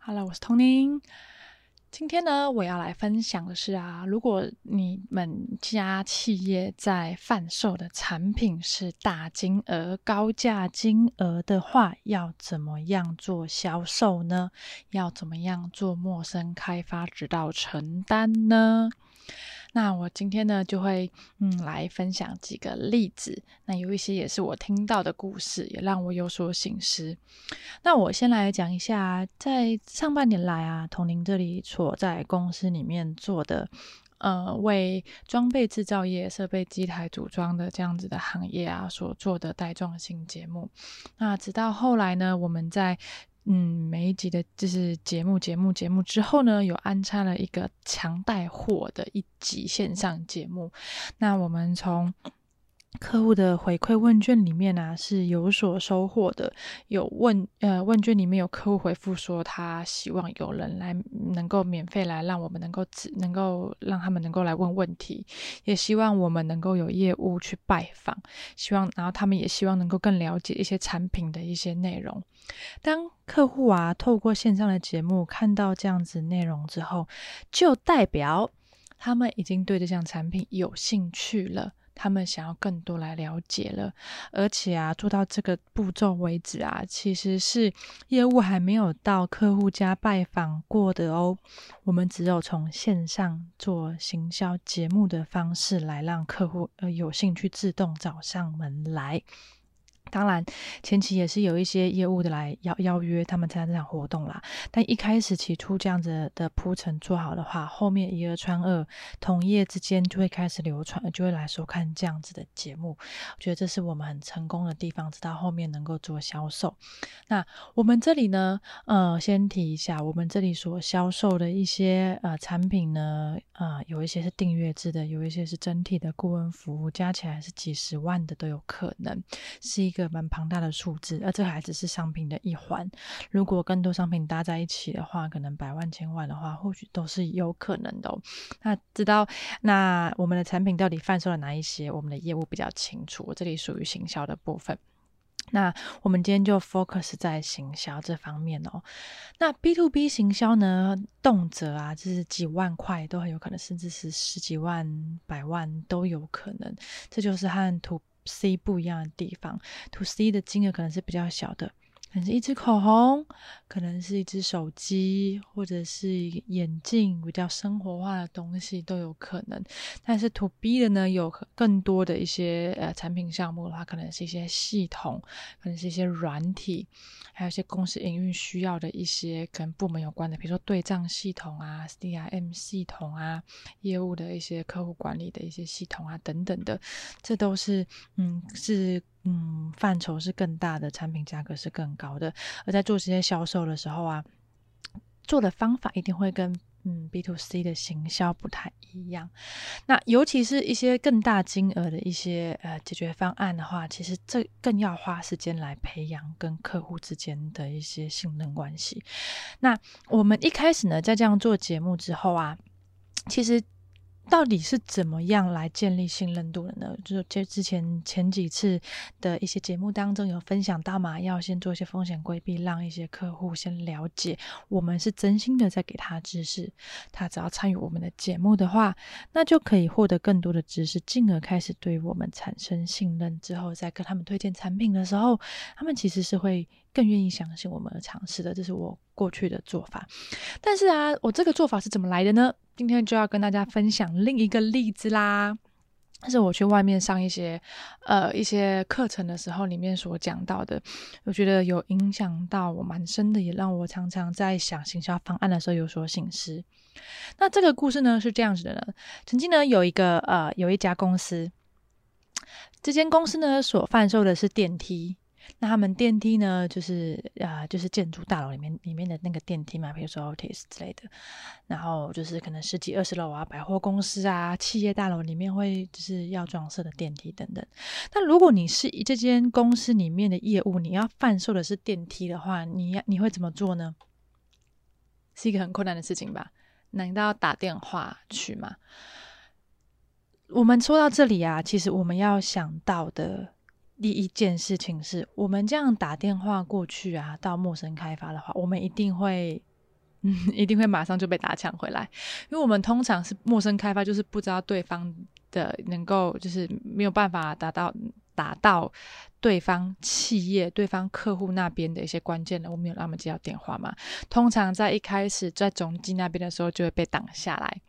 Hello，我是童宁。今天呢，我要来分享的是啊，如果你们家企业在贩售的产品是大金额、高价金额的话，要怎么样做销售呢？要怎么样做陌生开发，直到成单呢？那我今天呢，就会嗯来分享几个例子。那有一些也是我听到的故事，也让我有所醒思。那我先来讲一下，在上半年来啊，同您这里所在公司里面做的，呃，为装备制造业、设备机台组装的这样子的行业啊，所做的带状性节目。那直到后来呢，我们在嗯，每一集的就是节目、节目、节目之后呢，有安插了一个强带货的一集线上节目。那我们从客户的回馈问卷里面呢，是有所收获的。有问呃问卷里面有客户回复说，他希望有人来能够免费来让我们能够只能够让他们能够来问问题，也希望我们能够有业务去拜访，希望然后他们也希望能够更了解一些产品的一些内容。当客户啊透过线上的节目看到这样子内容之后，就代表他们已经对这项产品有兴趣了。他们想要更多来了解了，而且啊，做到这个步骤为止啊，其实是业务还没有到客户家拜访过的哦。我们只有从线上做行销节目的方式来让客户呃有兴趣自动找上门来。当然，前期也是有一些业务的来邀邀约他们参加这场活动啦。但一开始起初这样子的铺陈做好的话，后面一而传二，同业之间就会开始流传，就会来收看这样子的节目。我觉得这是我们很成功的地方，直到后面能够做销售。那我们这里呢，呃，先提一下，我们这里所销售的一些呃产品呢，呃，有一些是订阅制的，有一些是整体的顾问服务，加起来是几十万的都有可能，是一个个。个蛮庞大的数字，而这还只是商品的一环。如果更多商品搭在一起的话，可能百万、千万的话，或许都是有可能的。那知道那我们的产品到底贩售了哪一些？我们的业务比较清楚。我这里属于行销的部分。那我们今天就 focus 在行销这方面哦。那 B to B 行销呢，动辄啊，就是几万块都很有可能，甚至是十几万、百万都有可能。这就是和图。C 不一样的地方，To C 的金额可能是比较小的。可能是一支口红，可能是一支手机，或者是眼镜，比较生活化的东西都有可能。但是 To B 的呢，有更多的一些呃产品项目的话，可能是一些系统，可能是一些软体，还有一些公司营运需要的一些跟部门有关的，比如说对账系统啊、CRM 系统啊、业务的一些客户管理的一些系统啊等等的，这都是嗯是。嗯，范畴是更大的，产品价格是更高的。而在做这些销售的时候啊，做的方法一定会跟嗯 B to C 的行销不太一样。那尤其是一些更大金额的一些呃解决方案的话，其实这更要花时间来培养跟客户之间的一些信任关系。那我们一开始呢，在这样做节目之后啊，其实。到底是怎么样来建立信任度的呢？就是这之前前几次的一些节目当中有分享到嘛，要先做一些风险规避，让一些客户先了解我们是真心的在给他知识。他只要参与我们的节目的话，那就可以获得更多的知识，进而开始对我们产生信任。之后再跟他们推荐产品的时候，他们其实是会更愿意相信我们的尝试的。这是我过去的做法。但是啊，我这个做法是怎么来的呢？今天就要跟大家分享另一个例子啦，是我去外面上一些呃一些课程的时候，里面所讲到的，我觉得有影响到我蛮深的，也让我常常在想行销方案的时候有所醒思。那这个故事呢是这样子的呢，曾经呢有一个呃有一家公司，这间公司呢所贩售的是电梯。那他们电梯呢，就是啊，就是建筑大楼里面里面的那个电梯嘛，比如说 Otis 之类的，然后就是可能十几二十楼啊，百货公司啊，企业大楼里面会就是要装饰的电梯等等。那如果你是这间公司里面的业务，你要贩售的是电梯的话，你要你会怎么做呢？是一个很困难的事情吧？难道要打电话去吗？我们说到这里啊，其实我们要想到的。第一件事情是我们这样打电话过去啊，到陌生开发的话，我们一定会嗯，一定会马上就被打抢回来，因为我们通常是陌生开发，就是不知道对方的能够，就是没有办法达到达到对方企业、对方客户那边的一些关键的，我们有让他们接到电话嘛？通常在一开始在总机那边的时候就会被挡下来。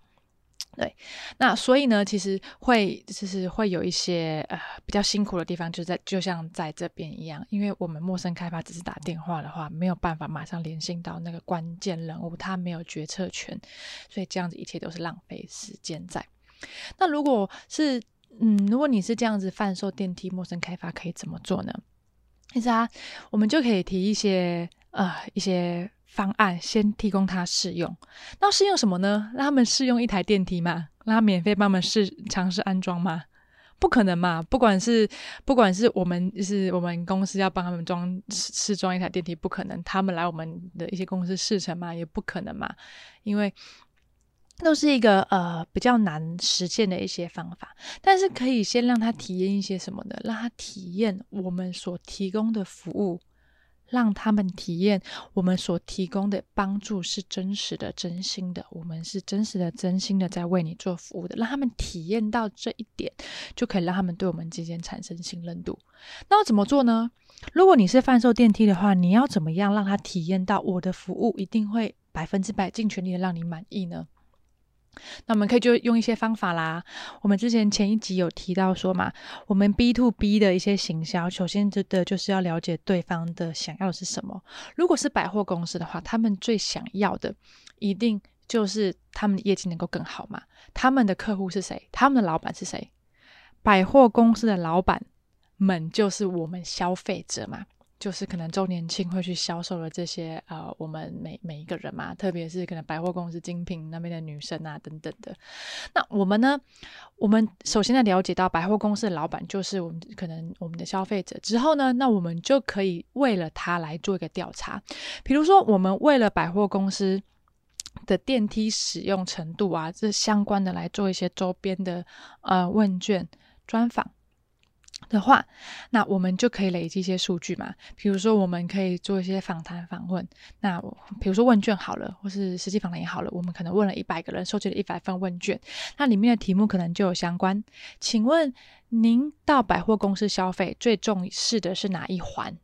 对，那所以呢，其实会就是会有一些呃比较辛苦的地方，就在就像在这边一样，因为我们陌生开发只是打电话的话，没有办法马上联系到那个关键人物，他没有决策权，所以这样子一切都是浪费时间在。那如果是嗯，如果你是这样子贩售电梯陌生开发，可以怎么做呢？其实啊，我们就可以提一些呃一些。方案先提供他试用，那试用什么呢？让他们试用一台电梯吗？让他免费帮我们试尝试安装吗？不可能嘛！不管是不管是我们就是我们公司要帮他们装试装一台电梯，不可能。他们来我们的一些公司试乘嘛，也不可能嘛，因为都是一个呃比较难实现的一些方法。但是可以先让他体验一些什么呢？让他体验我们所提供的服务。让他们体验我们所提供的帮助是真实的、真心的，我们是真实的、真心的在为你做服务的。让他们体验到这一点，就可以让他们对我们之间产生信任度。那要怎么做呢？如果你是贩售电梯的话，你要怎么样让他体验到我的服务一定会百分之百尽全力的让你满意呢？那我们可以就用一些方法啦。我们之前前一集有提到说嘛，我们 B to B 的一些行销，首先真的就是要了解对方的想要的是什么。如果是百货公司的话，他们最想要的一定就是他们的业绩能够更好嘛。他们的客户是谁？他们的老板是谁？百货公司的老板们就是我们消费者嘛。就是可能周年庆会去销售的这些呃，我们每每一个人嘛，特别是可能百货公司精品那边的女生啊等等的。那我们呢，我们首先要了解到百货公司的老板就是我们可能我们的消费者之后呢，那我们就可以为了他来做一个调查，比如说我们为了百货公司的电梯使用程度啊，这相关的来做一些周边的呃问卷专访。的话，那我们就可以累积一些数据嘛。比如说，我们可以做一些访谈访问。那比如说问卷好了，或是实际访谈也好了，我们可能问了一百个人，收集了一百份问卷。那里面的题目可能就有相关。请问您到百货公司消费最重视的是哪一环？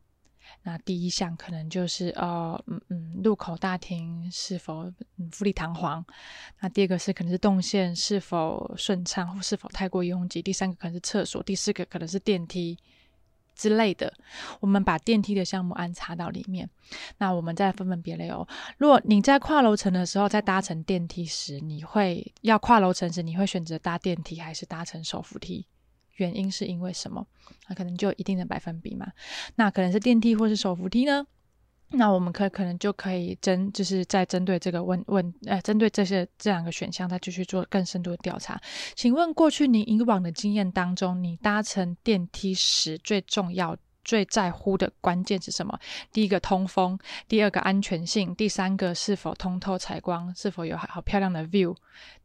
那第一项可能就是呃嗯嗯入口大厅是否富丽堂皇，那第二个是可能是动线是否顺畅或是否太过拥挤，第三个可能是厕所，第四个可能是电梯之类的。我们把电梯的项目安插到里面，那我们再分门别类哦。如果你在跨楼层的时候，在搭乘电梯时，你会要跨楼层时，你会选择搭电梯还是搭乘手扶梯？原因是因为什么？那可能就有一定的百分比嘛。那可能是电梯或是手扶梯呢？那我们可可能就可以针，就是在针对这个问问，呃，针对这些这两个选项，再继续做更深度的调查。请问过去你以往的经验当中，你搭乘电梯时最重要？最在乎的关键是什么？第一个通风，第二个安全性，第三个是否通透采光，是否有好漂亮的 view，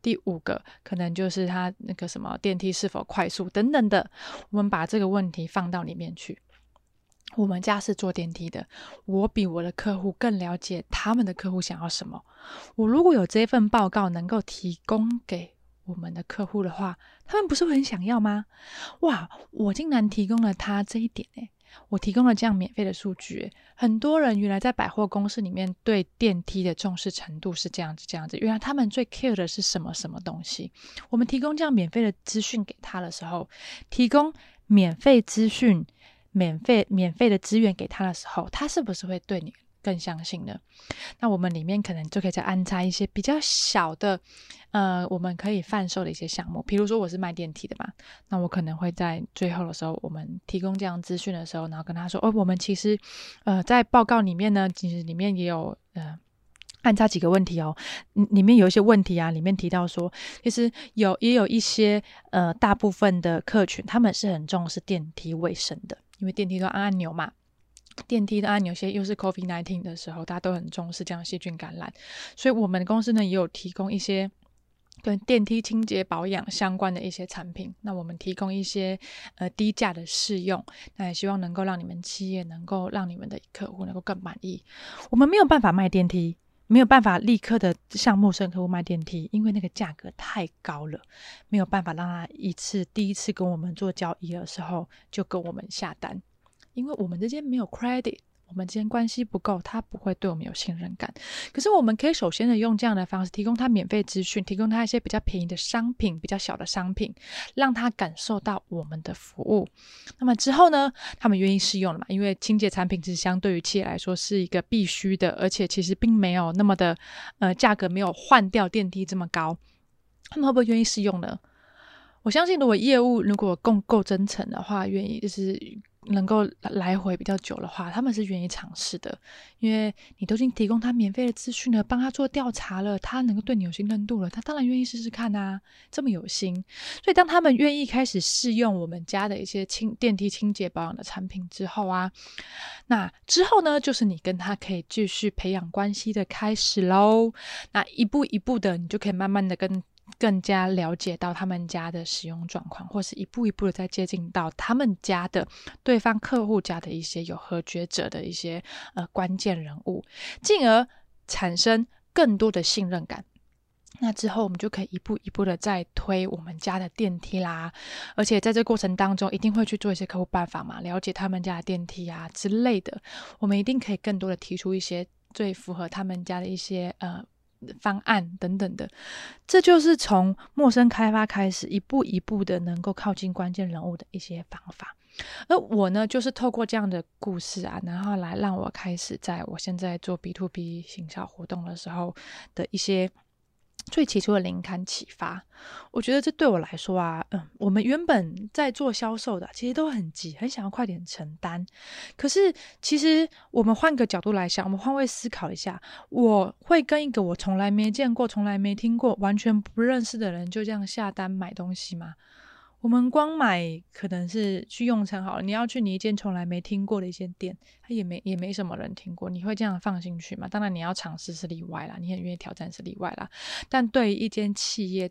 第五个可能就是它那个什么电梯是否快速等等的。我们把这个问题放到里面去。我们家是做电梯的，我比我的客户更了解他们的客户想要什么。我如果有这份报告能够提供给我们的客户的话，他们不是会很想要吗？哇，我竟然提供了他这一点诶。我提供了这样免费的数据，很多人原来在百货公司里面对电梯的重视程度是这样子，这样子。原来他们最 care 的是什么什么东西？我们提供这样免费的资讯给他的时候，提供免费资讯、免费免费的资源给他的时候，他是不是会对你？更相信的，那我们里面可能就可以再安插一些比较小的，呃，我们可以贩售的一些项目。比如说我是卖电梯的嘛，那我可能会在最后的时候，我们提供这样资讯的时候，然后跟他说，哦，我们其实，呃，在报告里面呢，其实里面也有呃安插几个问题哦，里面有一些问题啊，里面提到说，其实有也有一些呃大部分的客群，他们是很重视电梯卫生的，因为电梯都按按钮嘛。电梯的按钮，些又是 COVID nineteen 的时候，大家都很重视这样细菌感染，所以我们公司呢也有提供一些跟电梯清洁保养相关的一些产品。那我们提供一些呃低价的试用，那也希望能够让你们企业能够让你们的客户能够更满意。我们没有办法卖电梯，没有办法立刻的向陌生客户卖电梯，因为那个价格太高了，没有办法让他一次第一次跟我们做交易的时候就跟我们下单，因为我们之间没有 credit。我们之间关系不够，他不会对我们有信任感。可是我们可以首先的用这样的方式，提供他免费资讯，提供他一些比较便宜的商品，比较小的商品，让他感受到我们的服务。那么之后呢，他们愿意试用了嘛？因为清洁产品其实相对于企业来说是一个必须的，而且其实并没有那么的呃价格没有换掉电梯这么高。他们会不会愿意试用呢？我相信，如果业务如果够够真诚的话，愿意就是。能够来回比较久的话，他们是愿意尝试的，因为你都已经提供他免费的资讯了，帮他做调查了，他能够对你有信任度了，他当然愿意试试看啊，这么有心。所以当他们愿意开始试用我们家的一些清电梯清洁保养的产品之后啊，那之后呢，就是你跟他可以继续培养关系的开始喽。那一步一步的，你就可以慢慢的跟。更加了解到他们家的使用状况，或是一步一步的在接近到他们家的对方客户家的一些有何觉者的一些呃关键人物，进而产生更多的信任感。那之后我们就可以一步一步的再推我们家的电梯啦，而且在这过程当中一定会去做一些客户办法嘛，了解他们家的电梯啊之类的，我们一定可以更多的提出一些最符合他们家的一些呃。方案等等的，这就是从陌生开发开始，一步一步的能够靠近关键人物的一些方法。而我呢，就是透过这样的故事啊，然后来让我开始在我现在做 B to B 行销活动的时候的一些。最起初的灵感启发，我觉得这对我来说啊，嗯，我们原本在做销售的，其实都很急，很想要快点承担。可是，其实我们换个角度来想，我们换位思考一下，我会跟一个我从来没见过、从来没听过、完全不认识的人就这样下单买东西吗？我们光买可能是去用餐好了，你要去你一间从来没听过的一间店，它也没也没什么人听过，你会这样放心去吗？当然你要尝试是例外啦，你很愿意挑战是例外啦。但对于一间企业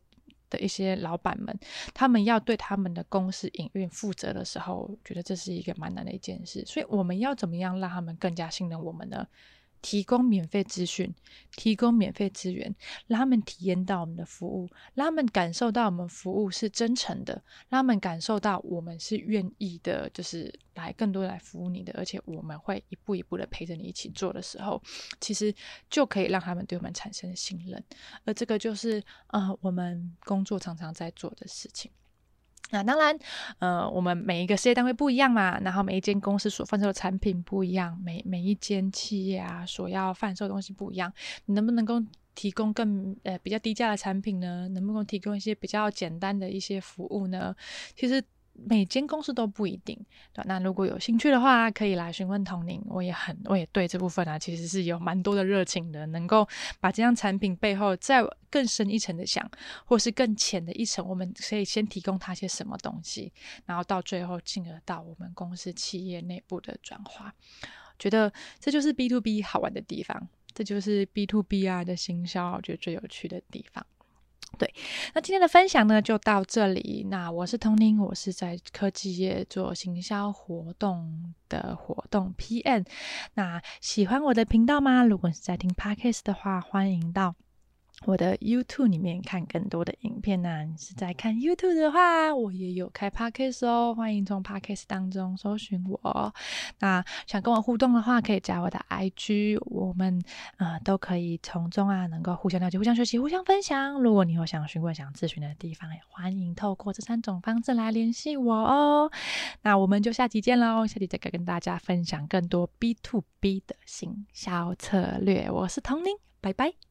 的一些老板们，他们要对他们的公司营运负责的时候，觉得这是一个蛮难的一件事。所以我们要怎么样让他们更加信任我们呢？提供免费资讯，提供免费资源，让他们体验到我们的服务，让他们感受到我们服务是真诚的，让他们感受到我们是愿意的，就是来更多来服务你的，而且我们会一步一步的陪着你一起做的时候，其实就可以让他们对我们产生信任，而这个就是呃我们工作常常在做的事情。那当然，呃，我们每一个事业单位不一样嘛，然后每一间公司所贩售的产品不一样，每每一间企业啊所要贩售的东西不一样，你能不能够提供更呃比较低价的产品呢？能不能提供一些比较简单的一些服务呢？其实。每间公司都不一定，对那如果有兴趣的话，可以来询问童宁。我也很，我也对这部分啊，其实是有蛮多的热情的。能够把这样产品背后再更深一层的想，或是更浅的一层，我们可以先提供他些什么东西，然后到最后进而到我们公司企业内部的转化。觉得这就是 B to B 好玩的地方，这就是 B to B 啊的行销，我觉得最有趣的地方。对，那今天的分享呢就到这里。那我是童宁，我是在科技业做行销活动的活动 P N。那喜欢我的频道吗？如果是在听 Podcast 的话，欢迎到。我的 YouTube 里面看更多的影片呢。你是在看 YouTube 的话，我也有开 Podcast 哦，欢迎从 Podcast 当中搜寻我。那想跟我互动的话，可以加我的 IG，我们呃都可以从中啊能够互相了解、互相学习、互相分享。如果你有想询问、想咨询的地方，也欢迎透过这三种方式来联系我哦。那我们就下期见喽，下期再跟大家分享更多 B to B 的行销策略。我是童宁，拜拜。